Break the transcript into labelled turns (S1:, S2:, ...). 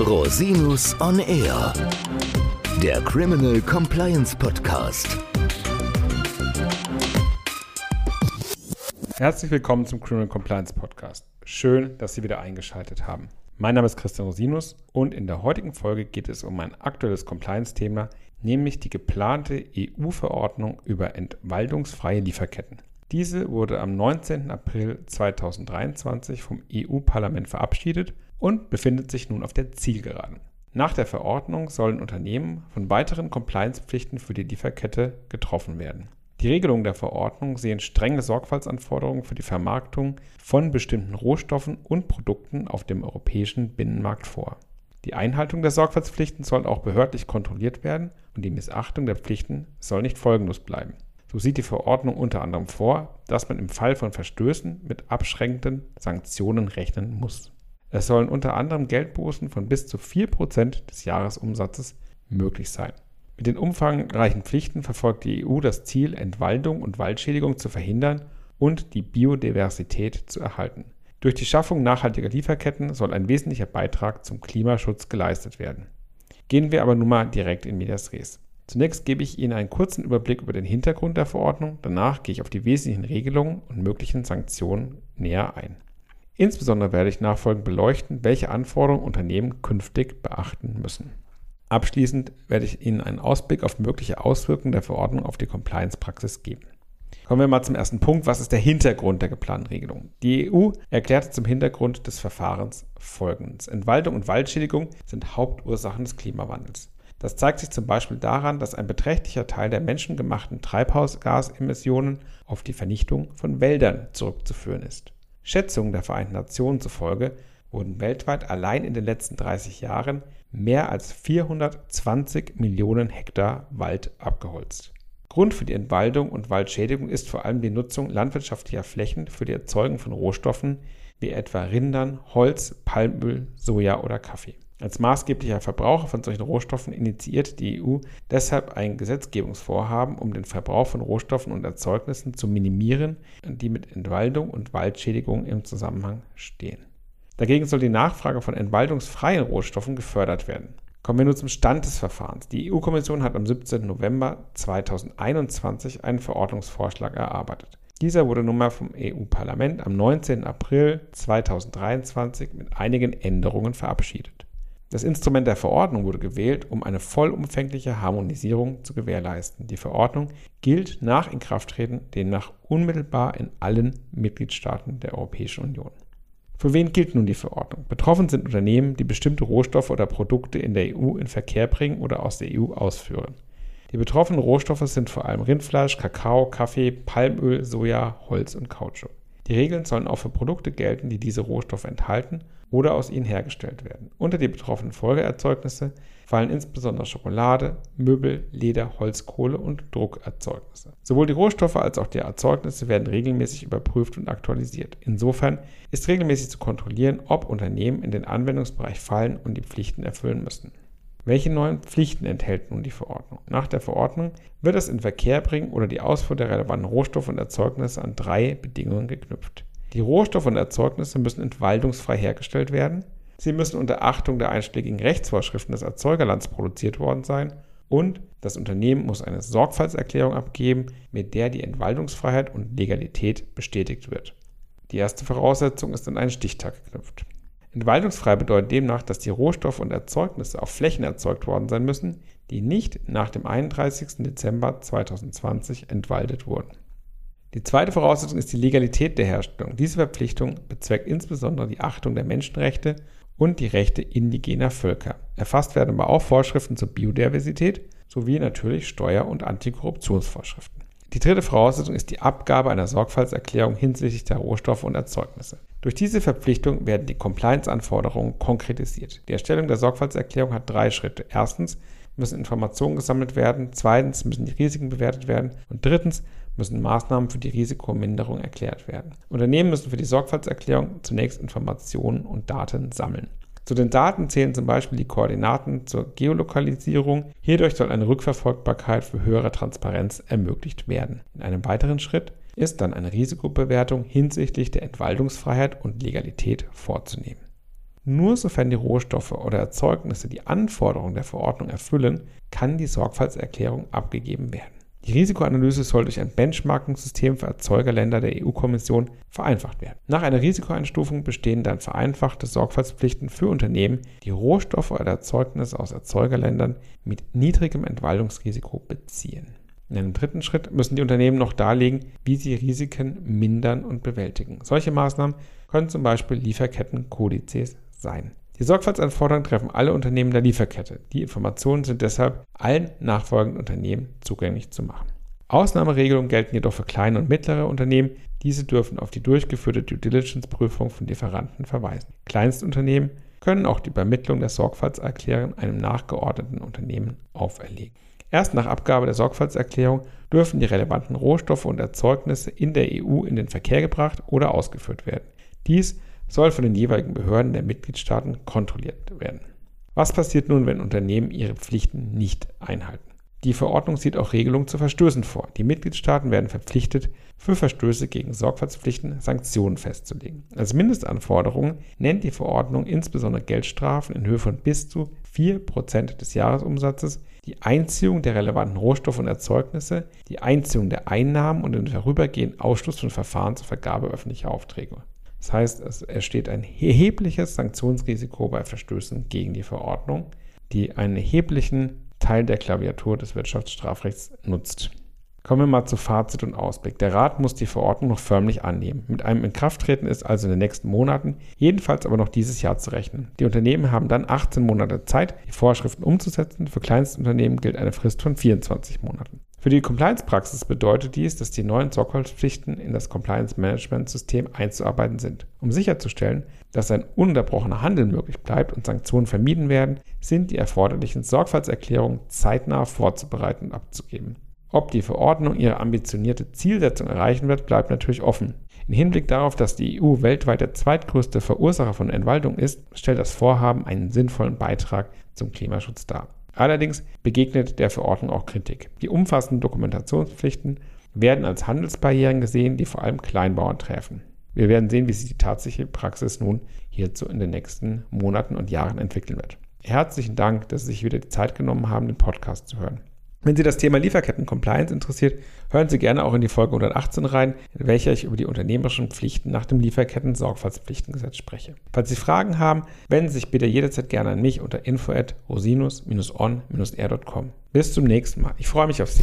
S1: Rosinus on Air, der Criminal Compliance Podcast.
S2: Herzlich willkommen zum Criminal Compliance Podcast. Schön, dass Sie wieder eingeschaltet haben. Mein Name ist Christian Rosinus und in der heutigen Folge geht es um ein aktuelles Compliance-Thema, nämlich die geplante EU-Verordnung über entwaldungsfreie Lieferketten. Diese wurde am 19. April 2023 vom EU-Parlament verabschiedet und befindet sich nun auf der Zielgeraden. Nach der Verordnung sollen Unternehmen von weiteren Compliance-Pflichten für die Lieferkette getroffen werden. Die Regelungen der Verordnung sehen strenge Sorgfaltsanforderungen für die Vermarktung von bestimmten Rohstoffen und Produkten auf dem europäischen Binnenmarkt vor. Die Einhaltung der Sorgfaltspflichten soll auch behördlich kontrolliert werden und die Missachtung der Pflichten soll nicht folgenlos bleiben. So sieht die Verordnung unter anderem vor, dass man im Fall von Verstößen mit abschränkenden Sanktionen rechnen muss. Es sollen unter anderem Geldbußen von bis zu 4% des Jahresumsatzes möglich sein. Mit den umfangreichen Pflichten verfolgt die EU das Ziel, Entwaldung und Waldschädigung zu verhindern und die Biodiversität zu erhalten. Durch die Schaffung nachhaltiger Lieferketten soll ein wesentlicher Beitrag zum Klimaschutz geleistet werden. Gehen wir aber nun mal direkt in Medias Res. Zunächst gebe ich Ihnen einen kurzen Überblick über den Hintergrund der Verordnung, danach gehe ich auf die wesentlichen Regelungen und möglichen Sanktionen näher ein. Insbesondere werde ich nachfolgend beleuchten, welche Anforderungen Unternehmen künftig beachten müssen. Abschließend werde ich Ihnen einen Ausblick auf mögliche Auswirkungen der Verordnung auf die Compliance-Praxis geben. Kommen wir mal zum ersten Punkt. Was ist der Hintergrund der geplanten Regelung? Die EU erklärte zum Hintergrund des Verfahrens Folgendes. Entwaldung und Waldschädigung sind Hauptursachen des Klimawandels. Das zeigt sich zum Beispiel daran, dass ein beträchtlicher Teil der menschengemachten Treibhausgasemissionen auf die Vernichtung von Wäldern zurückzuführen ist. Schätzungen der Vereinten Nationen zufolge wurden weltweit allein in den letzten 30 Jahren mehr als 420 Millionen Hektar Wald abgeholzt. Grund für die Entwaldung und Waldschädigung ist vor allem die Nutzung landwirtschaftlicher Flächen für die Erzeugung von Rohstoffen wie etwa Rindern, Holz, Palmöl, Soja oder Kaffee. Als maßgeblicher Verbraucher von solchen Rohstoffen initiiert die EU deshalb ein Gesetzgebungsvorhaben, um den Verbrauch von Rohstoffen und Erzeugnissen zu minimieren, die mit Entwaldung und Waldschädigung im Zusammenhang stehen. Dagegen soll die Nachfrage von entwaldungsfreien Rohstoffen gefördert werden. Kommen wir nun zum Stand des Verfahrens. Die EU-Kommission hat am 17. November 2021 einen Verordnungsvorschlag erarbeitet. Dieser wurde nun mal vom EU-Parlament am 19. April 2023 mit einigen Änderungen verabschiedet. Das Instrument der Verordnung wurde gewählt, um eine vollumfängliche Harmonisierung zu gewährleisten. Die Verordnung gilt nach Inkrafttreten demnach unmittelbar in allen Mitgliedstaaten der Europäischen Union. Für wen gilt nun die Verordnung? Betroffen sind Unternehmen, die bestimmte Rohstoffe oder Produkte in der EU in Verkehr bringen oder aus der EU ausführen. Die betroffenen Rohstoffe sind vor allem Rindfleisch, Kakao, Kaffee, Palmöl, Soja, Holz und Kautschuk. Die Regeln sollen auch für Produkte gelten, die diese Rohstoffe enthalten oder aus ihnen hergestellt werden. Unter die betroffenen Folgeerzeugnisse fallen insbesondere Schokolade, Möbel, Leder, Holz, Kohle und Druckerzeugnisse. Sowohl die Rohstoffe als auch die Erzeugnisse werden regelmäßig überprüft und aktualisiert. Insofern ist regelmäßig zu kontrollieren, ob Unternehmen in den Anwendungsbereich fallen und die Pflichten erfüllen müssen. Welche neuen Pflichten enthält nun die Verordnung? Nach der Verordnung wird das in Verkehr bringen oder die Ausfuhr der relevanten Rohstoffe und Erzeugnisse an drei Bedingungen geknüpft. Die Rohstoffe und Erzeugnisse müssen entwaldungsfrei hergestellt werden. Sie müssen unter Achtung der einschlägigen Rechtsvorschriften des Erzeugerlands produziert worden sein und das Unternehmen muss eine Sorgfaltserklärung abgeben, mit der die Entwaldungsfreiheit und Legalität bestätigt wird. Die erste Voraussetzung ist an einen Stichtag geknüpft. Entwaldungsfrei bedeutet demnach, dass die Rohstoffe und Erzeugnisse auf Flächen erzeugt worden sein müssen, die nicht nach dem 31. Dezember 2020 entwaldet wurden. Die zweite Voraussetzung ist die Legalität der Herstellung. Diese Verpflichtung bezweckt insbesondere die Achtung der Menschenrechte und die Rechte indigener Völker. Erfasst werden aber auch Vorschriften zur Biodiversität sowie natürlich Steuer- und Antikorruptionsvorschriften. Die dritte Voraussetzung ist die Abgabe einer Sorgfaltserklärung hinsichtlich der Rohstoffe und Erzeugnisse. Durch diese Verpflichtung werden die Compliance-Anforderungen konkretisiert. Die Erstellung der Sorgfaltserklärung hat drei Schritte. Erstens müssen Informationen gesammelt werden, zweitens müssen die Risiken bewertet werden und drittens müssen Maßnahmen für die Risikominderung erklärt werden. Unternehmen müssen für die Sorgfaltserklärung zunächst Informationen und Daten sammeln. Zu den Daten zählen zum Beispiel die Koordinaten zur Geolokalisierung. Hierdurch soll eine Rückverfolgbarkeit für höhere Transparenz ermöglicht werden. In einem weiteren Schritt ist dann eine Risikobewertung hinsichtlich der Entwaldungsfreiheit und Legalität vorzunehmen. Nur sofern die Rohstoffe oder Erzeugnisse die Anforderungen der Verordnung erfüllen, kann die Sorgfaltserklärung abgegeben werden. Die Risikoanalyse soll durch ein Benchmarking-System für Erzeugerländer der EU-Kommission vereinfacht werden. Nach einer Risikoeinstufung bestehen dann vereinfachte Sorgfaltspflichten für Unternehmen, die Rohstoffe oder Erzeugnisse aus Erzeugerländern mit niedrigem Entwaldungsrisiko beziehen. In einem dritten Schritt müssen die Unternehmen noch darlegen, wie sie Risiken mindern und bewältigen. Solche Maßnahmen können zum Beispiel Lieferkettenkodizes sein. Die Sorgfaltsanforderungen treffen alle Unternehmen der Lieferkette. Die Informationen sind deshalb allen nachfolgenden Unternehmen zugänglich zu machen. Ausnahmeregelungen gelten jedoch für kleine und mittlere Unternehmen. Diese dürfen auf die durchgeführte Due Diligence-Prüfung von Lieferanten verweisen. Kleinstunternehmen können auch die Übermittlung der Sorgfaltserklärung einem nachgeordneten Unternehmen auferlegen. Erst nach Abgabe der Sorgfaltserklärung dürfen die relevanten Rohstoffe und Erzeugnisse in der EU in den Verkehr gebracht oder ausgeführt werden. Dies soll von den jeweiligen Behörden der Mitgliedstaaten kontrolliert werden. Was passiert nun, wenn Unternehmen ihre Pflichten nicht einhalten? Die Verordnung sieht auch Regelungen zu Verstößen vor. Die Mitgliedstaaten werden verpflichtet, für Verstöße gegen Sorgfaltspflichten Sanktionen festzulegen. Als Mindestanforderung nennt die Verordnung insbesondere Geldstrafen in Höhe von bis zu 4% des Jahresumsatzes, die Einziehung der relevanten Rohstoffe und Erzeugnisse, die Einziehung der Einnahmen und den vorübergehenden Ausschluss von Verfahren zur Vergabe öffentlicher Aufträge. Das heißt, es entsteht ein erhebliches Sanktionsrisiko bei Verstößen gegen die Verordnung, die einen erheblichen Teil der Klaviatur des Wirtschaftsstrafrechts nutzt. Kommen wir mal zu Fazit und Ausblick. Der Rat muss die Verordnung noch förmlich annehmen. Mit einem Inkrafttreten ist also in den nächsten Monaten, jedenfalls aber noch dieses Jahr zu rechnen. Die Unternehmen haben dann 18 Monate Zeit, die Vorschriften umzusetzen. Für Kleinstunternehmen gilt eine Frist von 24 Monaten. Für die Compliance-Praxis bedeutet dies, dass die neuen Sorgfaltspflichten in das Compliance-Management-System einzuarbeiten sind. Um sicherzustellen, dass ein unterbrochener Handel möglich bleibt und Sanktionen vermieden werden, sind die erforderlichen Sorgfaltserklärungen zeitnah vorzubereiten und abzugeben. Ob die Verordnung ihre ambitionierte Zielsetzung erreichen wird, bleibt natürlich offen. Im Hinblick darauf, dass die EU weltweit der zweitgrößte Verursacher von Entwaldung ist, stellt das Vorhaben einen sinnvollen Beitrag zum Klimaschutz dar. Allerdings begegnet der Verordnung auch Kritik. Die umfassenden Dokumentationspflichten werden als Handelsbarrieren gesehen, die vor allem Kleinbauern treffen. Wir werden sehen, wie sich die tatsächliche Praxis nun hierzu in den nächsten Monaten und Jahren entwickeln wird. Herzlichen Dank, dass Sie sich wieder die Zeit genommen haben, den Podcast zu hören. Wenn Sie das Thema Lieferketten-Compliance interessiert, hören Sie gerne auch in die Folge 118 rein, in welcher ich über die unternehmerischen Pflichten nach dem Lieferketten-Sorgfaltspflichtengesetz spreche. Falls Sie Fragen haben, wenden Sie sich bitte jederzeit gerne an mich unter info@rosinus-on-r.com. Bis zum nächsten Mal. Ich freue mich auf Sie.